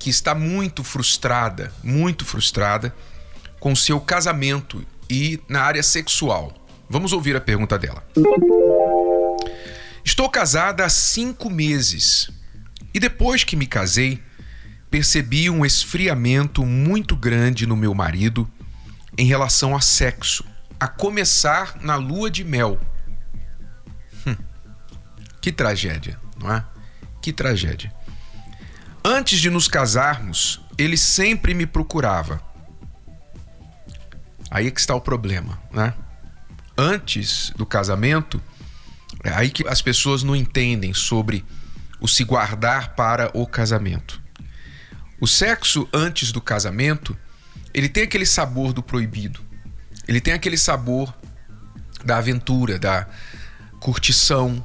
que está muito frustrada, muito frustrada com seu casamento e na área sexual. Vamos ouvir a pergunta dela. Estou casada há cinco meses e depois que me casei, percebi um esfriamento muito grande no meu marido em relação a sexo, a começar na lua de mel. Hum, que tragédia, não é? Que tragédia. Antes de nos casarmos, ele sempre me procurava. Aí é que está o problema, né? Antes do casamento, é aí que as pessoas não entendem sobre o se guardar para o casamento. O sexo antes do casamento, ele tem aquele sabor do proibido. Ele tem aquele sabor da aventura, da curtição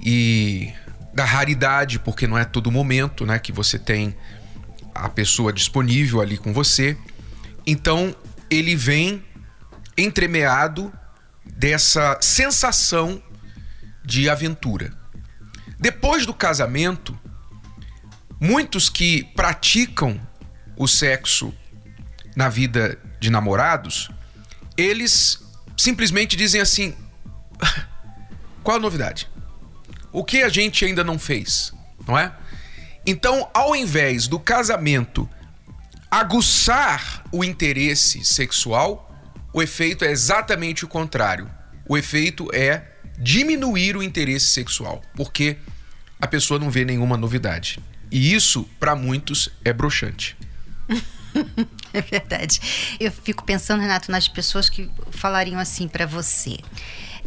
e da raridade, porque não é todo momento, né, que você tem a pessoa disponível ali com você. Então, ele vem entremeado dessa sensação de aventura. Depois do casamento, muitos que praticam o sexo na vida de namorados, eles simplesmente dizem assim: qual a novidade? O que a gente ainda não fez, não é? Então, ao invés do casamento aguçar o interesse sexual, o efeito é exatamente o contrário. O efeito é diminuir o interesse sexual, porque a pessoa não vê nenhuma novidade. E isso, para muitos, é broxante. é verdade. Eu fico pensando, Renato, nas pessoas que falariam assim para você.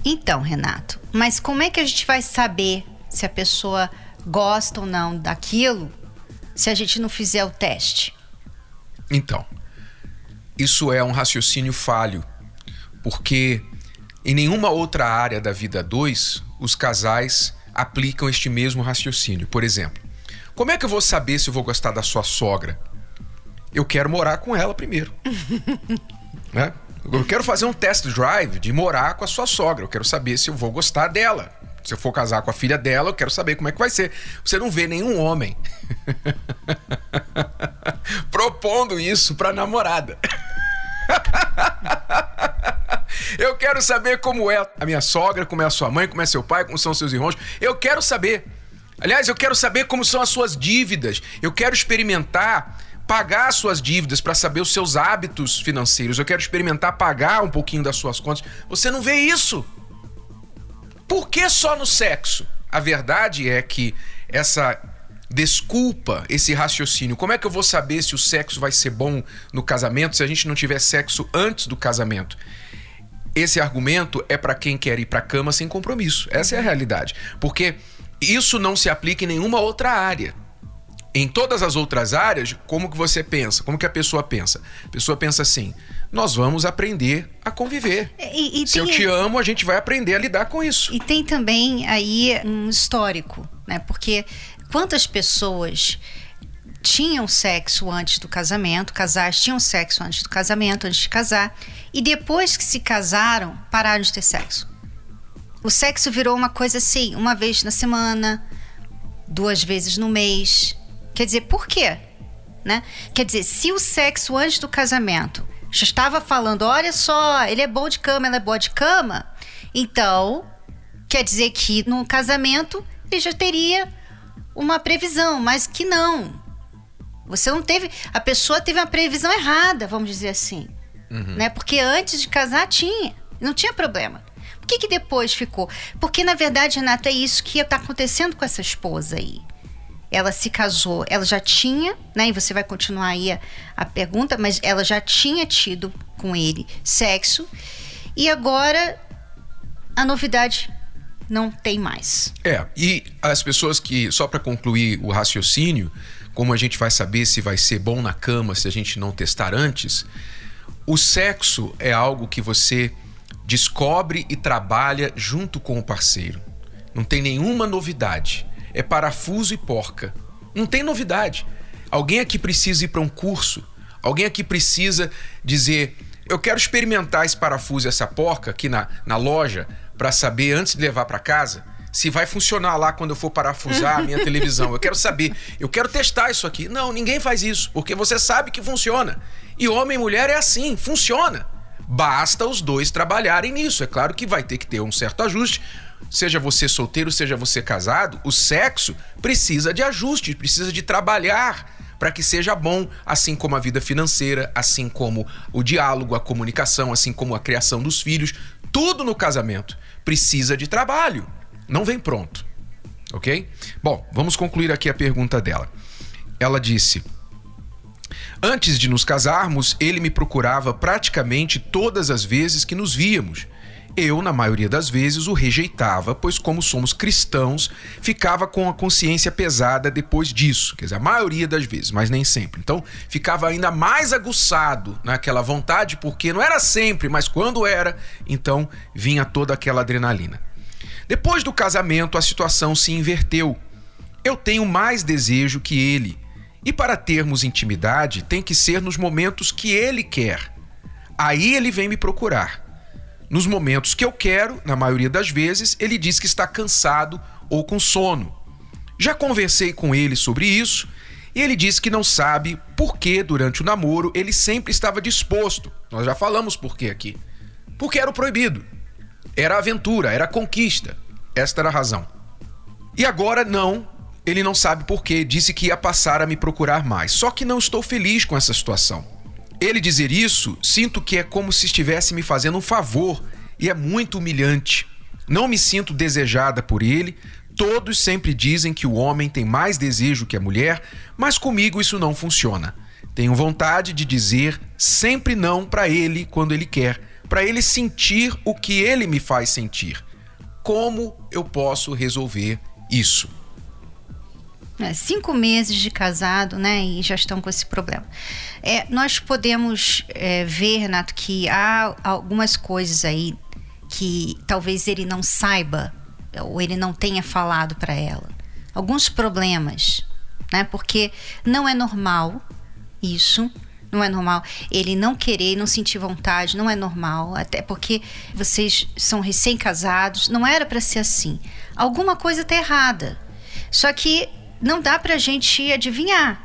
Então, Renato, mas como é que a gente vai saber se a pessoa gosta ou não daquilo se a gente não fizer o teste? Então, isso é um raciocínio falho, porque em nenhuma outra área da vida 2 os casais aplicam este mesmo raciocínio. Por exemplo, como é que eu vou saber se eu vou gostar da sua sogra? Eu quero morar com ela primeiro. né? Eu quero fazer um test drive de morar com a sua sogra. Eu quero saber se eu vou gostar dela. Se eu for casar com a filha dela, eu quero saber como é que vai ser. Você não vê nenhum homem propondo isso pra namorada. eu quero saber como é a minha sogra, como é a sua mãe, como é seu pai, como são seus irmãos. Eu quero saber. Aliás, eu quero saber como são as suas dívidas. Eu quero experimentar pagar suas dívidas, para saber os seus hábitos financeiros. Eu quero experimentar pagar um pouquinho das suas contas. Você não vê isso. Por que só no sexo? A verdade é que essa desculpa, esse raciocínio, como é que eu vou saber se o sexo vai ser bom no casamento se a gente não tiver sexo antes do casamento? Esse argumento é para quem quer ir para cama sem compromisso. Essa é a realidade. Porque isso não se aplica em nenhuma outra área em todas as outras áreas, como que você pensa? Como que a pessoa pensa? A pessoa pensa assim: nós vamos aprender a conviver. E, e Se eu te amo, a gente vai aprender a lidar com isso. E tem também aí um histórico, né? Porque quantas pessoas tinham sexo antes do casamento, casais tinham sexo antes do casamento, antes de casar, e depois que se casaram, pararam de ter sexo. O sexo virou uma coisa assim, uma vez na semana, duas vezes no mês, Quer dizer, por quê? Né? Quer dizer, se o sexo antes do casamento já estava falando, olha só, ele é bom de cama, ela é boa de cama, então quer dizer que no casamento ele já teria uma previsão, mas que não. Você não teve, a pessoa teve uma previsão errada, vamos dizer assim, uhum. né? Porque antes de casar tinha, não tinha problema. Por que, que depois ficou? Porque na verdade, Renata, é isso que está acontecendo com essa esposa aí ela se casou, ela já tinha, né? E você vai continuar aí a, a pergunta, mas ela já tinha tido com ele sexo e agora a novidade não tem mais. É, e as pessoas que, só para concluir o raciocínio, como a gente vai saber se vai ser bom na cama se a gente não testar antes, o sexo é algo que você descobre e trabalha junto com o parceiro. Não tem nenhuma novidade. É parafuso e porca. Não tem novidade. Alguém aqui precisa ir para um curso. Alguém aqui precisa dizer: eu quero experimentar esse parafuso e essa porca aqui na, na loja para saber antes de levar para casa se vai funcionar lá quando eu for parafusar a minha televisão. Eu quero saber, eu quero testar isso aqui. Não, ninguém faz isso, porque você sabe que funciona. E homem e mulher é assim, funciona. Basta os dois trabalharem nisso. É claro que vai ter que ter um certo ajuste. Seja você solteiro, seja você casado, o sexo precisa de ajuste, precisa de trabalhar para que seja bom, assim como a vida financeira, assim como o diálogo, a comunicação, assim como a criação dos filhos. Tudo no casamento precisa de trabalho. Não vem pronto. Ok? Bom, vamos concluir aqui a pergunta dela. Ela disse. Antes de nos casarmos, ele me procurava praticamente todas as vezes que nos víamos. Eu, na maioria das vezes, o rejeitava, pois, como somos cristãos, ficava com a consciência pesada depois disso. Quer dizer, a maioria das vezes, mas nem sempre. Então, ficava ainda mais aguçado naquela vontade, porque não era sempre, mas quando era, então vinha toda aquela adrenalina. Depois do casamento, a situação se inverteu. Eu tenho mais desejo que ele. E para termos intimidade, tem que ser nos momentos que ele quer. Aí ele vem me procurar. Nos momentos que eu quero, na maioria das vezes, ele diz que está cansado ou com sono. Já conversei com ele sobre isso e ele disse que não sabe por que durante o namoro ele sempre estava disposto. Nós já falamos por que aqui. Porque era o proibido. Era aventura, era conquista. Esta era a razão. E agora não, ele não sabe por que, disse que ia passar a me procurar mais. Só que não estou feliz com essa situação. Ele dizer isso, sinto que é como se estivesse me fazendo um favor e é muito humilhante. Não me sinto desejada por ele. Todos sempre dizem que o homem tem mais desejo que a mulher, mas comigo isso não funciona. Tenho vontade de dizer sempre não para ele quando ele quer, para ele sentir o que ele me faz sentir. Como eu posso resolver isso? É, cinco meses de casado, né? E já estão com esse problema. É, nós podemos é, ver, Renato, que há algumas coisas aí que talvez ele não saiba ou ele não tenha falado para ela. Alguns problemas, né? Porque não é normal isso. Não é normal ele não querer, não sentir vontade, não é normal, até porque vocês são recém-casados, não era para ser assim. Alguma coisa está errada. Só que não dá pra gente adivinhar.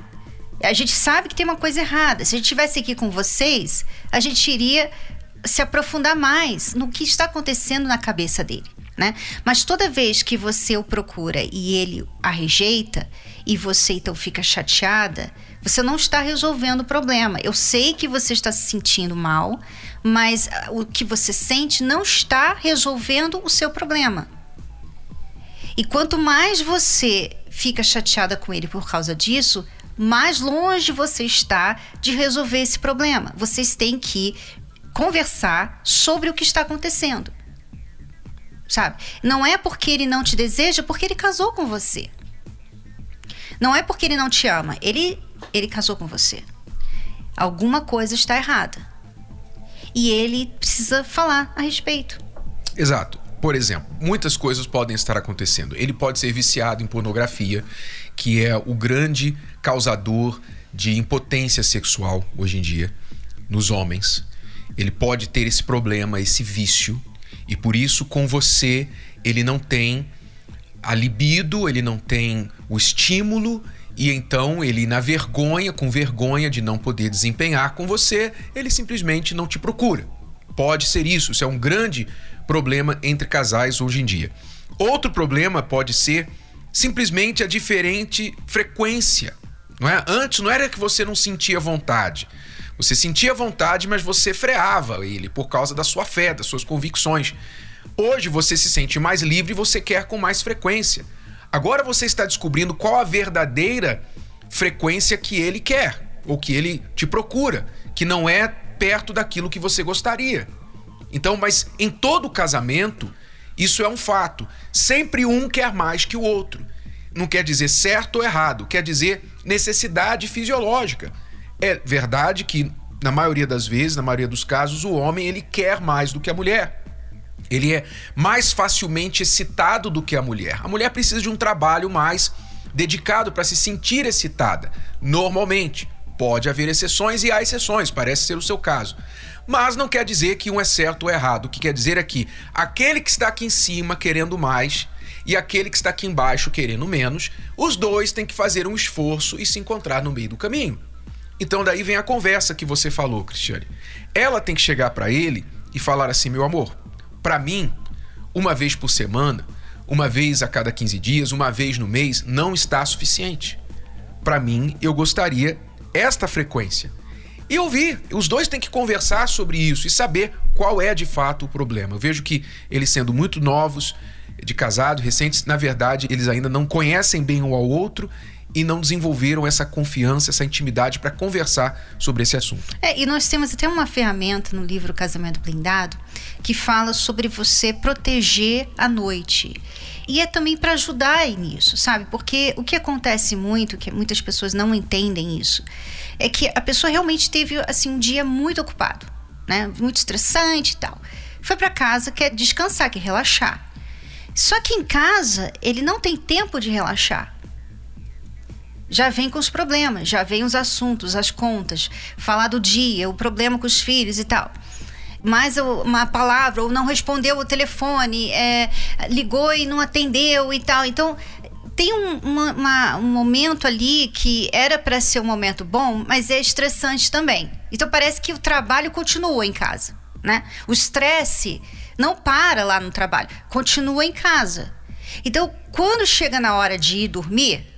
A gente sabe que tem uma coisa errada. Se a gente estivesse aqui com vocês, a gente iria se aprofundar mais no que está acontecendo na cabeça dele. Né? Mas toda vez que você o procura e ele a rejeita e você então fica chateada, você não está resolvendo o problema. Eu sei que você está se sentindo mal, mas ah, o que você sente não está resolvendo o seu problema. E quanto mais você fica chateada com ele por causa disso, mais longe você está de resolver esse problema. Vocês têm que conversar sobre o que está acontecendo. Sabe? Não é porque ele não te deseja, porque ele casou com você. Não é porque ele não te ama, ele ele casou com você. Alguma coisa está errada. E ele precisa falar a respeito. Exato. Por exemplo, muitas coisas podem estar acontecendo. Ele pode ser viciado em pornografia, que é o grande causador de impotência sexual hoje em dia nos homens. Ele pode ter esse problema, esse vício, e por isso com você ele não tem a libido, ele não tem o estímulo e então ele na vergonha, com vergonha de não poder desempenhar com você, ele simplesmente não te procura. Pode ser isso, isso é um grande problema entre casais hoje em dia. Outro problema pode ser simplesmente a diferente frequência. Não é? Antes não era que você não sentia vontade. Você sentia vontade, mas você freava ele por causa da sua fé, das suas convicções. Hoje você se sente mais livre e você quer com mais frequência. Agora você está descobrindo qual a verdadeira frequência que ele quer ou que ele te procura, que não é perto daquilo que você gostaria. Então, mas em todo casamento, isso é um fato. Sempre um quer mais que o outro. Não quer dizer certo ou errado, quer dizer necessidade fisiológica. É verdade que na maioria das vezes, na maioria dos casos, o homem ele quer mais do que a mulher. Ele é mais facilmente excitado do que a mulher. A mulher precisa de um trabalho mais dedicado para se sentir excitada. Normalmente, pode haver exceções e há exceções, parece ser o seu caso. Mas não quer dizer que um é certo ou errado. O que quer dizer é que aquele que está aqui em cima querendo mais e aquele que está aqui embaixo querendo menos, os dois têm que fazer um esforço e se encontrar no meio do caminho. Então daí vem a conversa que você falou, Cristiane. Ela tem que chegar para ele e falar assim: "Meu amor, para mim, uma vez por semana, uma vez a cada 15 dias, uma vez no mês não está suficiente. Para mim, eu gostaria esta frequência. E ouvir, os dois têm que conversar sobre isso e saber qual é de fato o problema. Eu vejo que eles sendo muito novos, de casado, recentes, na verdade, eles ainda não conhecem bem um ao outro e não desenvolveram essa confiança, essa intimidade para conversar sobre esse assunto. É, e nós temos até uma ferramenta no livro Casamento Blindado que fala sobre você proteger a noite. E é também para ajudar nisso, sabe? Porque o que acontece muito, que muitas pessoas não entendem isso, é que a pessoa realmente teve assim um dia muito ocupado, né? Muito estressante e tal. Foi para casa, quer descansar, quer relaxar. Só que em casa ele não tem tempo de relaxar já vem com os problemas, já vem os assuntos, as contas, falar do dia, o problema com os filhos e tal. Mais uma palavra, ou não respondeu o telefone, é, ligou e não atendeu e tal. Então, tem um, uma, uma, um momento ali que era para ser um momento bom, mas é estressante também. Então, parece que o trabalho continua em casa. Né? O estresse não para lá no trabalho, continua em casa. Então, quando chega na hora de ir dormir,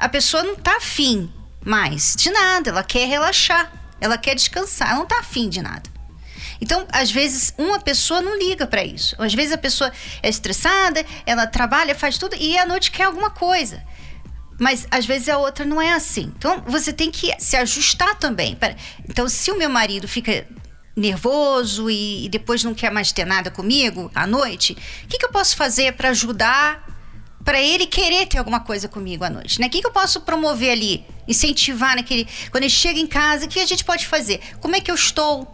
a pessoa não tá afim mais de nada, ela quer relaxar, ela quer descansar, ela não tá afim de nada. Então, às vezes, uma pessoa não liga para isso. Às vezes, a pessoa é estressada, ela trabalha, faz tudo e à noite quer alguma coisa. Mas às vezes a outra não é assim. Então, você tem que se ajustar também. Então, se o meu marido fica nervoso e, depois não quer mais ter nada comigo à noite, o que, que eu posso fazer para ajudar para ele querer ter alguma coisa comigo à noite, né? O que, que eu posso promover ali? Incentivar naquele. Quando ele chega em casa, o que a gente pode fazer? Como é que eu estou?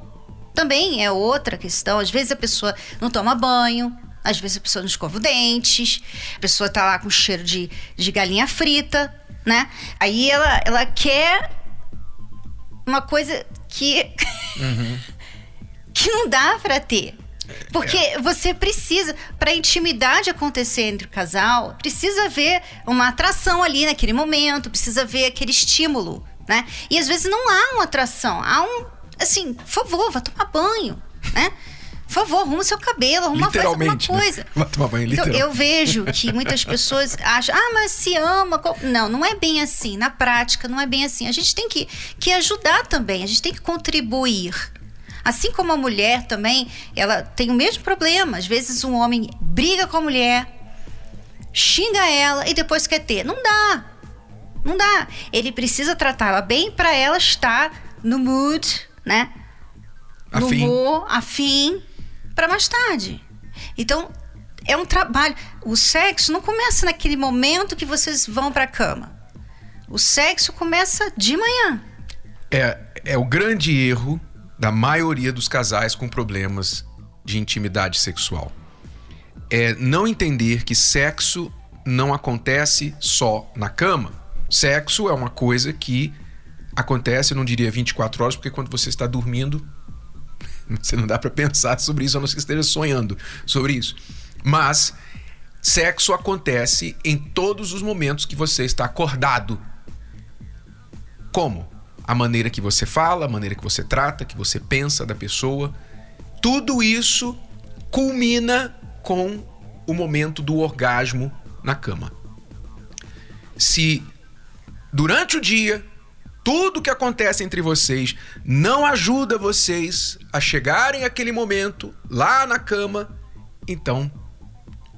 Também é outra questão. Às vezes a pessoa não toma banho, às vezes a pessoa não escova os dentes, a pessoa tá lá com cheiro de, de galinha frita, né? Aí ela, ela quer uma coisa que. Uhum. que não dá para ter. Porque é. você precisa, para a intimidade acontecer entre o casal, precisa haver uma atração ali naquele momento, precisa ver aquele estímulo, né? E às vezes não há uma atração, há um, assim, por favor, vá tomar banho, né? Por favor, arruma seu cabelo, arruma faz alguma coisa. Né? Vai tomar banho, então, eu vejo que muitas pessoas acham, ah, mas se ama. Não, não é bem assim. Na prática, não é bem assim. A gente tem que, que ajudar também, a gente tem que contribuir Assim como a mulher também, ela tem o mesmo problema. Às vezes um homem briga com a mulher, xinga ela e depois quer ter. Não dá. Não dá. Ele precisa tratá-la bem para ela estar no mood, né? No afim. humor, afim, para mais tarde. Então, é um trabalho. O sexo não começa naquele momento que vocês vão para a cama. O sexo começa de manhã. É, é o grande erro da maioria dos casais com problemas de intimidade sexual. É não entender que sexo não acontece só na cama. Sexo é uma coisa que acontece, eu não diria 24 horas, porque quando você está dormindo, você não dá para pensar sobre isso, a não ser que esteja sonhando sobre isso. Mas sexo acontece em todos os momentos que você está acordado. Como? A maneira que você fala, a maneira que você trata, que você pensa da pessoa. Tudo isso culmina com o momento do orgasmo na cama. Se durante o dia tudo que acontece entre vocês não ajuda vocês a chegarem àquele momento lá na cama, então,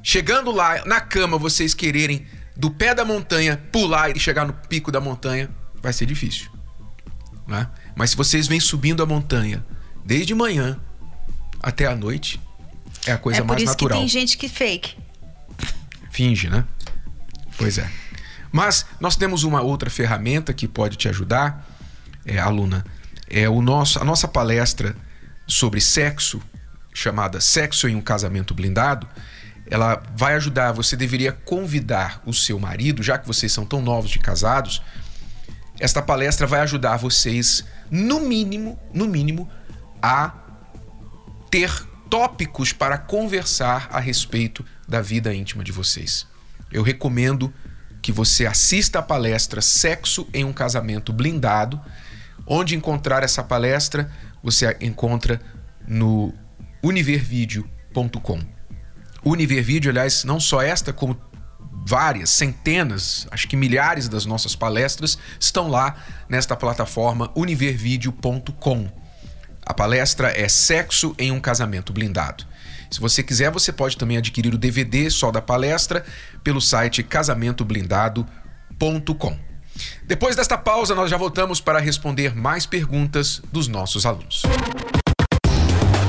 chegando lá na cama, vocês quererem do pé da montanha pular e chegar no pico da montanha, vai ser difícil. Né? Mas se vocês vêm subindo a montanha desde manhã até a noite, é a coisa é mais natural. Que tem gente que fake. Finge, né? Pois é. Mas nós temos uma outra ferramenta que pode te ajudar, é, aluna, é o nosso, a nossa palestra sobre sexo, chamada Sexo em um Casamento Blindado. Ela vai ajudar, você deveria convidar o seu marido, já que vocês são tão novos de casados. Esta palestra vai ajudar vocês, no mínimo, no mínimo, a ter tópicos para conversar a respeito da vida íntima de vocês. Eu recomendo que você assista a palestra Sexo em um Casamento Blindado. Onde encontrar essa palestra, você encontra no univervideo.com. Univervideo, aliás, não só esta, como várias, centenas, acho que milhares das nossas palestras estão lá nesta plataforma univervideo.com. A palestra é Sexo em um Casamento Blindado. Se você quiser, você pode também adquirir o DVD só da palestra pelo site casamentoblindado.com. Depois desta pausa, nós já voltamos para responder mais perguntas dos nossos alunos.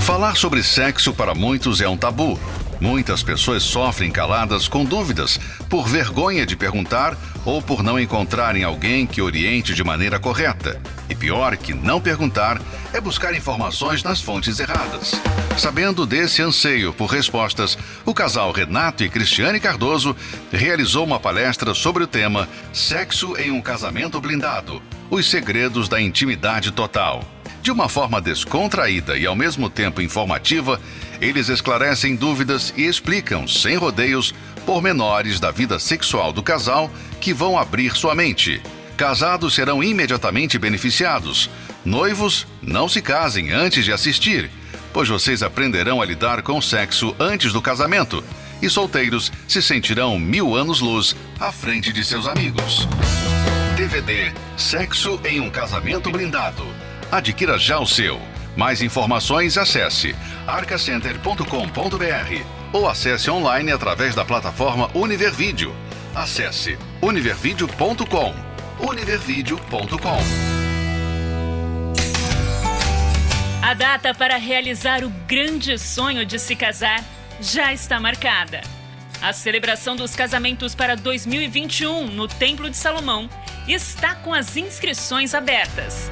Falar sobre sexo para muitos é um tabu. Muitas pessoas sofrem caladas com dúvidas, por vergonha de perguntar ou por não encontrarem alguém que oriente de maneira correta. E pior que não perguntar é buscar informações nas fontes erradas. Sabendo desse anseio por respostas, o casal Renato e Cristiane Cardoso realizou uma palestra sobre o tema Sexo em um Casamento Blindado Os Segredos da Intimidade Total. De uma forma descontraída e ao mesmo tempo informativa, eles esclarecem dúvidas e explicam, sem rodeios, pormenores da vida sexual do casal que vão abrir sua mente. Casados serão imediatamente beneficiados. Noivos, não se casem antes de assistir, pois vocês aprenderão a lidar com o sexo antes do casamento. E solteiros se sentirão mil anos-luz à frente de seus amigos. DVD Sexo em um Casamento Blindado. Adquira já o seu. Mais informações acesse arcacenter.com.br ou acesse online através da plataforma Univervídeo. Acesse univervideo.com. univervideo.com. A data para realizar o grande sonho de se casar já está marcada. A celebração dos casamentos para 2021 no Templo de Salomão está com as inscrições abertas.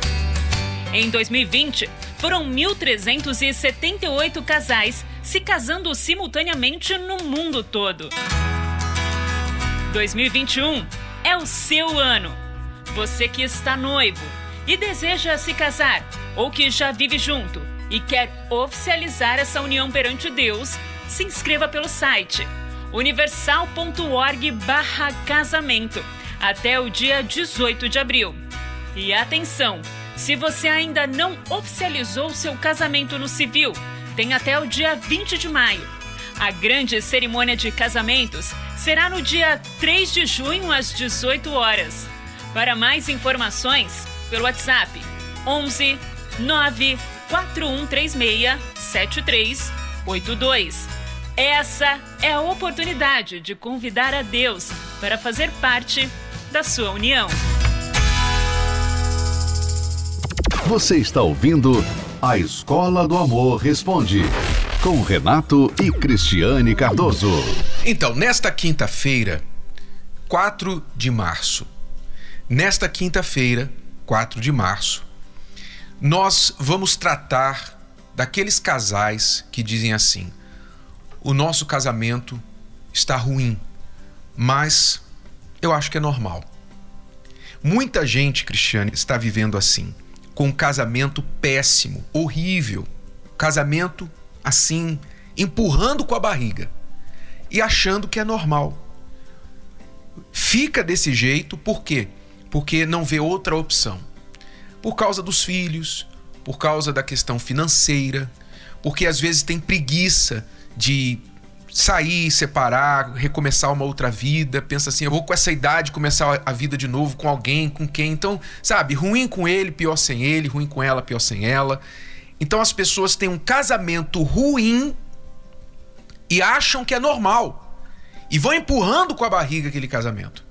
Em 2020, foram 1.378 casais se casando simultaneamente no mundo todo. 2021 é o seu ano. Você que está noivo e deseja se casar ou que já vive junto e quer oficializar essa união perante Deus, se inscreva pelo site universal.org/casamento até o dia 18 de abril. E atenção! Se você ainda não oficializou seu casamento no civil, tem até o dia 20 de maio. A grande cerimônia de casamentos será no dia 3 de junho às 18 horas. Para mais informações, pelo WhatsApp 11 9 4136 7382. Essa é a oportunidade de convidar a Deus para fazer parte da sua união. Você está ouvindo A Escola do Amor Responde, com Renato e Cristiane Cardoso. Então, nesta quinta-feira, 4 de março, nesta quinta-feira, 4 de março, nós vamos tratar daqueles casais que dizem assim: o nosso casamento está ruim, mas eu acho que é normal. Muita gente, Cristiane, está vivendo assim com um casamento péssimo, horrível. Casamento assim, empurrando com a barriga e achando que é normal. Fica desse jeito por quê? Porque não vê outra opção. Por causa dos filhos, por causa da questão financeira, porque às vezes tem preguiça de sair, separar, recomeçar uma outra vida, pensa assim, eu vou com essa idade começar a vida de novo com alguém, com quem? Então, sabe, ruim com ele, pior sem ele, ruim com ela, pior sem ela. Então as pessoas têm um casamento ruim e acham que é normal. E vão empurrando com a barriga aquele casamento.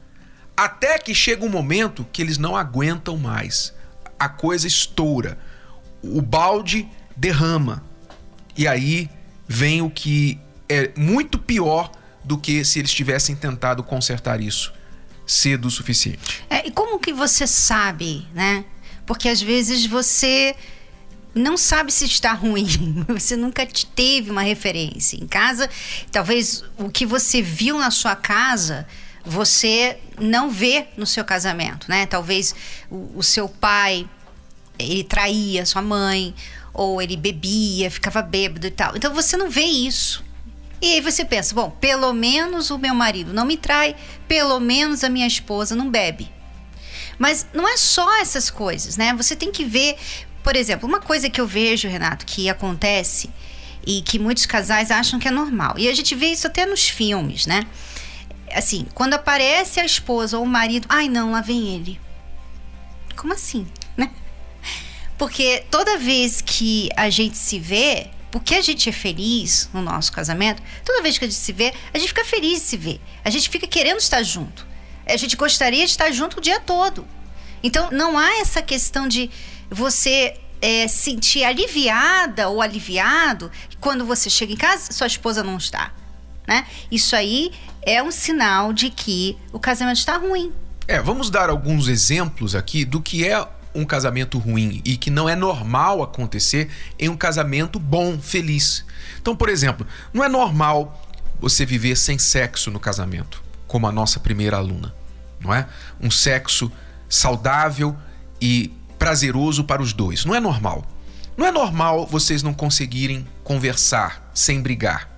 Até que chega um momento que eles não aguentam mais. A coisa estoura. O balde derrama. E aí vem o que é muito pior do que se eles tivessem tentado consertar isso cedo o suficiente. É, e como que você sabe, né? Porque às vezes você não sabe se está ruim. Você nunca teve uma referência em casa. Talvez o que você viu na sua casa você não vê no seu casamento, né? Talvez o, o seu pai ele traía sua mãe ou ele bebia, ficava bêbado e tal. Então você não vê isso. E aí você pensa, bom, pelo menos o meu marido não me trai, pelo menos a minha esposa não bebe. Mas não é só essas coisas, né? Você tem que ver, por exemplo, uma coisa que eu vejo, Renato, que acontece e que muitos casais acham que é normal. E a gente vê isso até nos filmes, né? Assim, quando aparece a esposa ou o marido, ai não, lá vem ele. Como assim, né? Porque toda vez que a gente se vê, porque a gente é feliz no nosso casamento, toda vez que a gente se vê, a gente fica feliz de se ver. A gente fica querendo estar junto. A gente gostaria de estar junto o dia todo. Então, não há essa questão de você é, sentir aliviada ou aliviado quando você chega em casa sua esposa não está. Né? Isso aí é um sinal de que o casamento está ruim. É, vamos dar alguns exemplos aqui do que é um casamento ruim e que não é normal acontecer em um casamento bom, feliz. Então, por exemplo, não é normal você viver sem sexo no casamento, como a nossa primeira aluna, não é? Um sexo saudável e prazeroso para os dois. Não é normal. Não é normal vocês não conseguirem conversar sem brigar.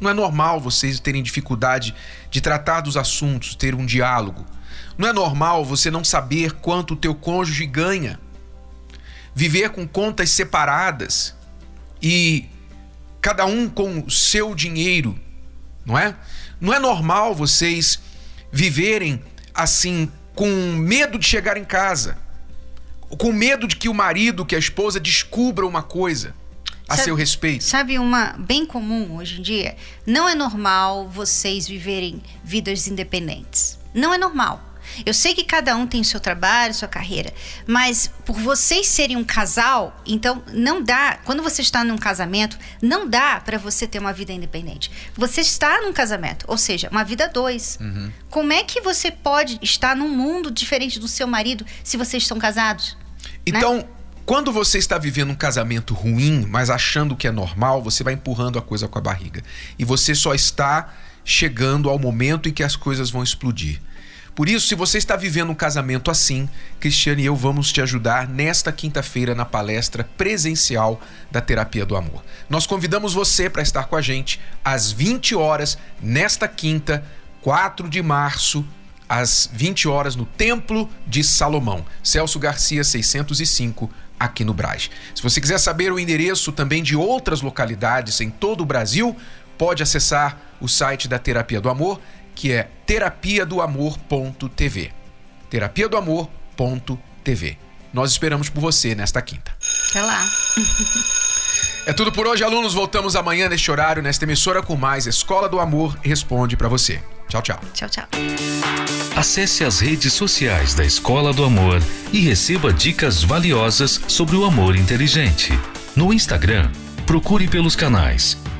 Não é normal vocês terem dificuldade de tratar dos assuntos, ter um diálogo. Não é normal você não saber quanto o teu cônjuge ganha. Viver com contas separadas e cada um com o seu dinheiro, não é? Não é normal vocês viverem assim com medo de chegar em casa, com medo de que o marido, que a esposa descubra uma coisa a sabe, seu respeito. Sabe uma bem comum hoje em dia? Não é normal vocês viverem vidas independentes. Não é normal. Eu sei que cada um tem o seu trabalho, sua carreira, mas por vocês serem um casal, então não dá. Quando você está num casamento, não dá para você ter uma vida independente. Você está num casamento, ou seja, uma vida dois. Uhum. Como é que você pode estar num mundo diferente do seu marido se vocês estão casados? Então. Né? Quando você está vivendo um casamento ruim, mas achando que é normal, você vai empurrando a coisa com a barriga. E você só está chegando ao momento em que as coisas vão explodir. Por isso, se você está vivendo um casamento assim, Cristiane e eu vamos te ajudar nesta quinta-feira na palestra presencial da Terapia do Amor. Nós convidamos você para estar com a gente às 20 horas, nesta quinta, 4 de março, às 20 horas, no Templo de Salomão, Celso Garcia 605, aqui no Braz. Se você quiser saber o endereço também de outras localidades em todo o Brasil, pode acessar o site da Terapia do Amor que é terapia do amor.tv. Terapia do amor.tv. Nós esperamos por você nesta quinta. Até lá. É tudo por hoje, alunos. Voltamos amanhã neste horário, nesta emissora, com mais Escola do Amor Responde para você. Tchau, tchau. Tchau, tchau. Acesse as redes sociais da Escola do Amor e receba dicas valiosas sobre o amor inteligente. No Instagram, procure pelos canais